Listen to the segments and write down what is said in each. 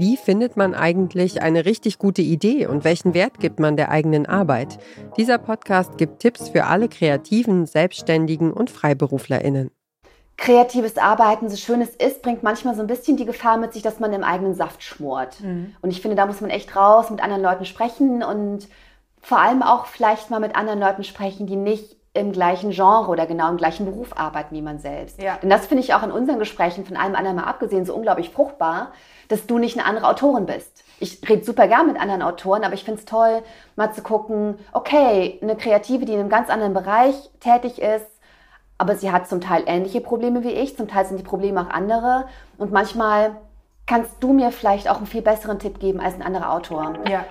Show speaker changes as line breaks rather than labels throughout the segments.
Wie findet man eigentlich eine richtig gute Idee und welchen Wert gibt man der eigenen Arbeit? Dieser Podcast gibt Tipps für alle Kreativen, Selbstständigen und Freiberuflerinnen.
Kreatives Arbeiten, so schön es ist, bringt manchmal so ein bisschen die Gefahr mit sich, dass man im eigenen Saft schmort. Mhm. Und ich finde, da muss man echt raus, mit anderen Leuten sprechen und vor allem auch vielleicht mal mit anderen Leuten sprechen, die nicht im gleichen Genre oder genau im gleichen Beruf arbeiten wie man selbst. Ja. Denn das finde ich auch in unseren Gesprächen von allem anderen mal abgesehen so unglaublich fruchtbar, dass du nicht eine andere Autorin bist. Ich rede super gern mit anderen Autoren, aber ich finde es toll, mal zu gucken, okay, eine Kreative, die in einem ganz anderen Bereich tätig ist, aber sie hat zum Teil ähnliche Probleme wie ich, zum Teil sind die Probleme auch andere und manchmal kannst du mir vielleicht auch einen viel besseren Tipp geben als ein anderer Autor.
Ja.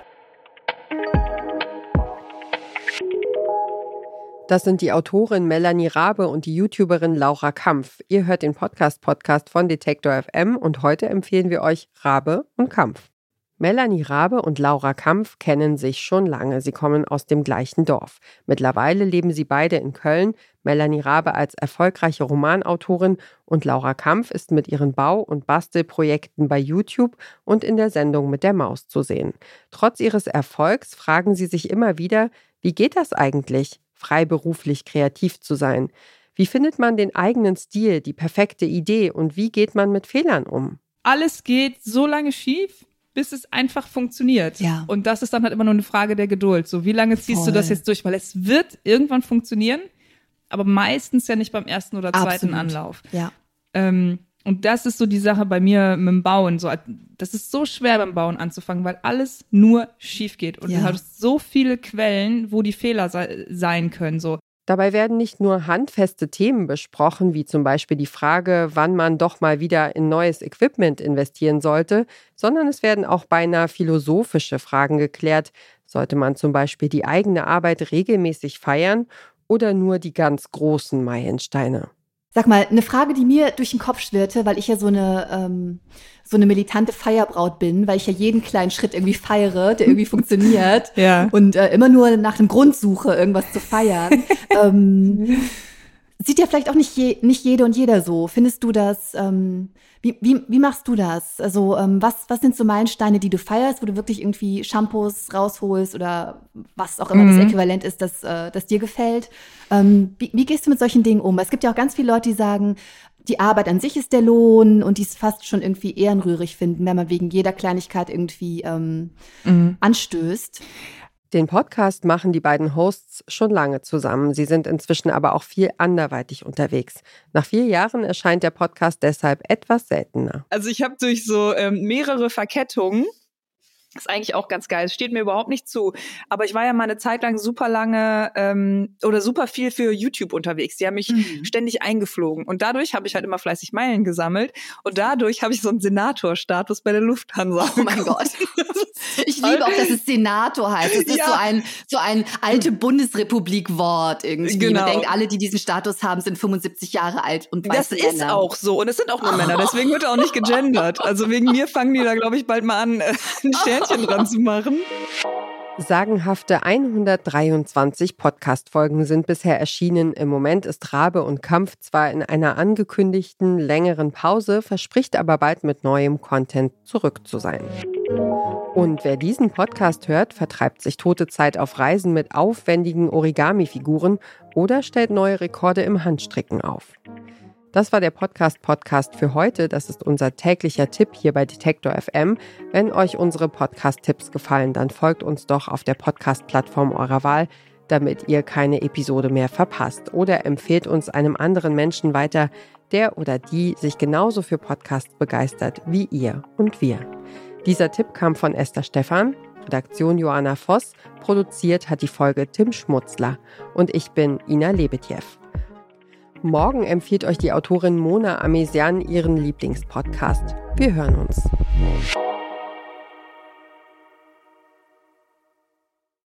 Das sind die Autorin Melanie Rabe und die YouTuberin Laura Kampf. Ihr hört den Podcast-Podcast von Detektor FM und heute empfehlen wir euch Rabe und Kampf. Melanie Rabe und Laura Kampf kennen sich schon lange. Sie kommen aus dem gleichen Dorf. Mittlerweile leben sie beide in Köln. Melanie Rabe als erfolgreiche Romanautorin und Laura Kampf ist mit ihren Bau- und Bastelprojekten bei YouTube und in der Sendung mit der Maus zu sehen. Trotz ihres Erfolgs fragen sie sich immer wieder, wie geht das eigentlich? Freiberuflich kreativ zu sein? Wie findet man den eigenen Stil, die perfekte Idee und wie geht man mit Fehlern um?
Alles geht so lange schief, bis es einfach funktioniert. Ja. Und das ist dann halt immer nur eine Frage der Geduld. So, wie lange ziehst Voll. du das jetzt durch? Weil es wird irgendwann funktionieren, aber meistens ja nicht beim ersten oder zweiten Absolut. Anlauf. Ja. Ähm, und das ist so die Sache bei mir mit dem Bauen. So, das ist so schwer beim Bauen anzufangen, weil alles nur schief geht. Und ja. du hast so viele Quellen, wo die Fehler se sein können. So.
Dabei werden nicht nur handfeste Themen besprochen, wie zum Beispiel die Frage, wann man doch mal wieder in neues Equipment investieren sollte, sondern es werden auch beinahe philosophische Fragen geklärt. Sollte man zum Beispiel die eigene Arbeit regelmäßig feiern oder nur die ganz großen Meilensteine?
Sag mal, eine Frage, die mir durch den Kopf schwirrte, weil ich ja so eine, ähm, so eine militante Feierbraut bin, weil ich ja jeden kleinen Schritt irgendwie feiere, der irgendwie funktioniert ja. und äh, immer nur nach einem Grund suche, irgendwas zu feiern. ähm, sieht ja vielleicht auch nicht, je, nicht jede und jeder so. Findest du das, ähm, wie, wie, wie machst du das? Also ähm, was, was sind so Meilensteine, die du feierst, wo du wirklich irgendwie Shampoos rausholst oder was auch immer mhm. das Äquivalent ist, das, äh, das dir gefällt? Ähm, wie, wie gehst du mit solchen Dingen um? Es gibt ja auch ganz viele Leute, die sagen, die Arbeit an sich ist der Lohn und die es fast schon irgendwie ehrenrührig finden, wenn man wegen jeder Kleinigkeit irgendwie ähm, mhm. anstößt.
Den Podcast machen die beiden Hosts schon lange zusammen. Sie sind inzwischen aber auch viel anderweitig unterwegs. Nach vier Jahren erscheint der Podcast deshalb etwas seltener.
Also ich habe durch so ähm, mehrere Verkettungen ist eigentlich auch ganz geil. Es steht mir überhaupt nicht zu. Aber ich war ja mal eine Zeit lang super lange ähm, oder super viel für YouTube unterwegs. Die haben mich mhm. ständig eingeflogen. Und dadurch habe ich halt immer fleißig Meilen gesammelt. Und dadurch habe ich so einen Senatorstatus bei der Lufthansa.
Oh mein Gott. Ich liebe auch, dass es Senator heißt. Es ist ja. so ein so ein alte Bundesrepublik-Wort irgendwie. Genau. Man denkt, alle, die diesen Status haben, sind 75 Jahre alt und
Das ist Männer. auch so. Und es sind auch nur. Männer. Deswegen wird er auch nicht gegendert. Also wegen mir fangen die da, glaube ich, bald mal an, äh, ein Sternchen dran zu machen.
Sagenhafte 123 Podcast-Folgen sind bisher erschienen. Im Moment ist Rabe und Kampf zwar in einer angekündigten längeren Pause, verspricht aber bald mit neuem Content zurück zu sein. Und wer diesen Podcast hört, vertreibt sich tote Zeit auf Reisen mit aufwendigen Origami-Figuren oder stellt neue Rekorde im Handstricken auf. Das war der Podcast-Podcast für heute. Das ist unser täglicher Tipp hier bei Detektor FM. Wenn euch unsere Podcast-Tipps gefallen, dann folgt uns doch auf der Podcast-Plattform eurer Wahl, damit ihr keine Episode mehr verpasst. Oder empfehlt uns einem anderen Menschen weiter, der oder die sich genauso für Podcasts begeistert wie ihr und wir. Dieser Tipp kam von Esther Stephan, Redaktion Joanna Voss, produziert hat die Folge Tim Schmutzler und ich bin Ina Lebetjew. Morgen empfiehlt euch die Autorin Mona Amesian ihren Lieblingspodcast. Wir hören uns.